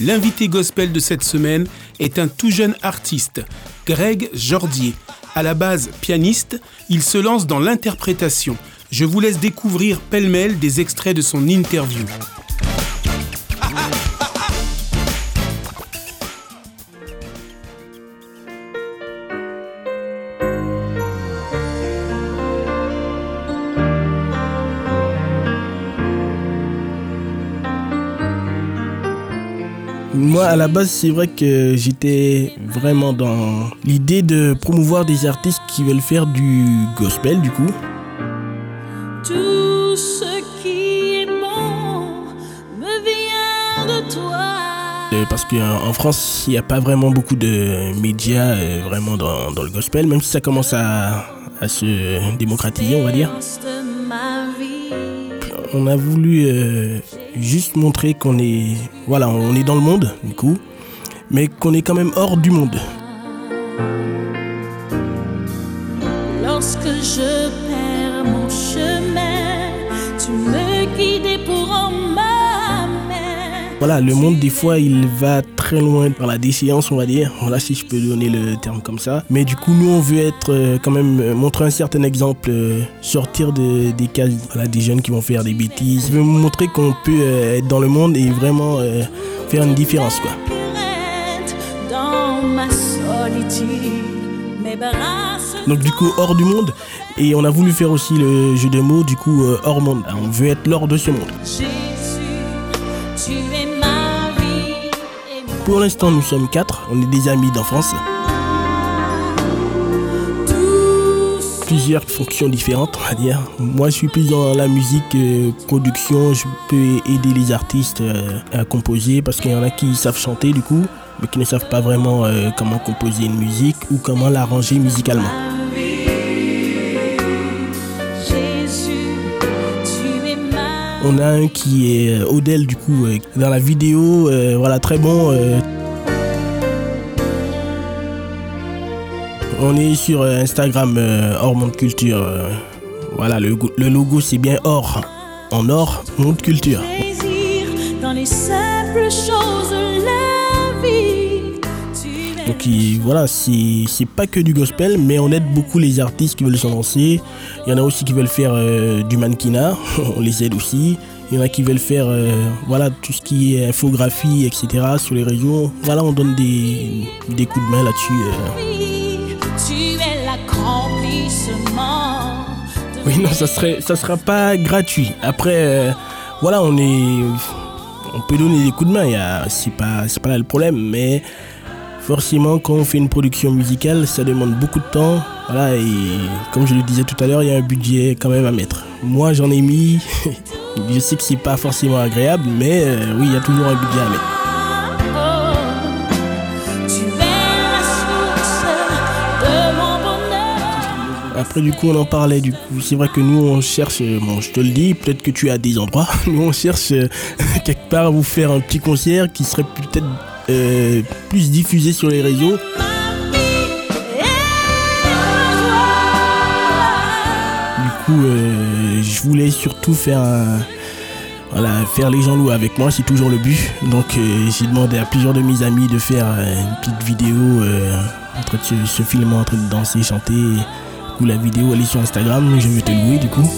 L'invité gospel de cette semaine est un tout jeune artiste, Greg Jordier. À la base pianiste, il se lance dans l'interprétation. Je vous laisse découvrir pêle-mêle des extraits de son interview. Moi, à la base, c'est vrai que j'étais vraiment dans l'idée de promouvoir des artistes qui veulent faire du gospel, du coup. Tout ce qui est bon me vient de toi. Euh, Parce qu'en France, il n'y a pas vraiment beaucoup de médias euh, vraiment dans, dans le gospel, même si ça commence à, à se démocratiser, on va dire. On a voulu euh, juste montrer qu'on est, voilà, on est dans le monde, du coup, mais qu'on est quand même hors du monde. Lorsque je perds mon chemin, tu me guides pour en ma main. Voilà, le monde, des fois, il va loin dans la déchéance, on va dire. Voilà, si je peux donner le terme comme ça. Mais du coup, nous, on veut être euh, quand même, euh, montrer un certain exemple, euh, sortir de- des cases, voilà, des jeunes qui vont faire des bêtises. On veut montrer qu'on peut être dans le monde et vraiment faire une différence, quoi. Donc du coup, hors du monde. Et on a voulu faire aussi le jeu de mots, du coup, hors monde. On veut être l'hors de ce monde. Pour l'instant, nous sommes quatre. On est des amis d'enfance. plusieurs fonctions différentes, on va dire. Moi, je suis plus dans la musique, euh, production. Je peux aider les artistes euh, à composer parce qu'il y en a qui savent chanter du coup, mais qui ne savent pas vraiment euh, comment composer une musique ou comment l'arranger musicalement. On a un qui est euh, Odell du coup euh, dans la vidéo, euh, voilà très bon. euh. On est sur euh, Instagram euh, Monde Culture. euh. Voilà le, le logo c'est bien Or en or Monde Culture. Donc il- voilà, c'est pas que du gospel, mais on aide beaucoup les artistes qui veulent se lancer. Il y en a aussi qui veulent faire euh, du mannequinat, on les aide aussi. Il y en a qui veulent faire euh, voilà, tout ce qui est infographie, etc. sur les réseaux. Voilà, on donne des, des coups de main là-dessus. euh. vie. Tu es l'accomplissement. de Oui, non, ça serait, ça sera pas gratuit. Après, euh, voilà, on est, on peut donner des coups de main. C'est pas, c'est pas là le problème, mais forcément, quand on fait une production musicale, ça demande beaucoup de temps. Voilà, et comme je le disais tout à l'heure, il y a un budget quand même à mettre. Moi, j'en ai mis. je sais que c'est pas forcément agréable, mais euh, oui, il y a toujours un budget à mettre. Après, du coup, on en parlait. Du coup, c'est vrai que nous, on cherche. euh, Bon, je te le dis, peut-être que tu as des endroits. Nous, on cherche euh, quelque part à vous faire un petit concert qui serait peut-être euh, plus diffusé sur les réseaux. Du coup, euh, je voulais surtout faire Voilà, faire les gens louer avec moi, c'est toujours le but. Donc, euh, j'ai demandé à plusieurs de mes amis de faire une petite vidéo en train de se, se filmer, en train de danser, chanter. Du coup, la vidéo, elle est sur Instagram. Je vais te louer, du coup.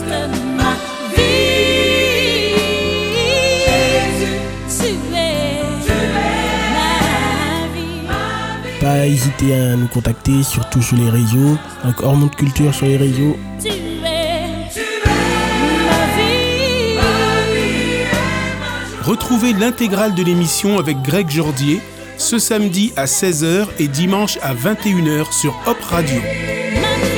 Pas hésiter à nous contacter, surtout sur les réseaux. Donc, hors monde culture sur les réseaux. Tu es ma vie. Retrouvez l'intégrale de l'émission avec Greg Jordier ce samedi à 16h et dimanche à 21h sur Hop Radio. Ma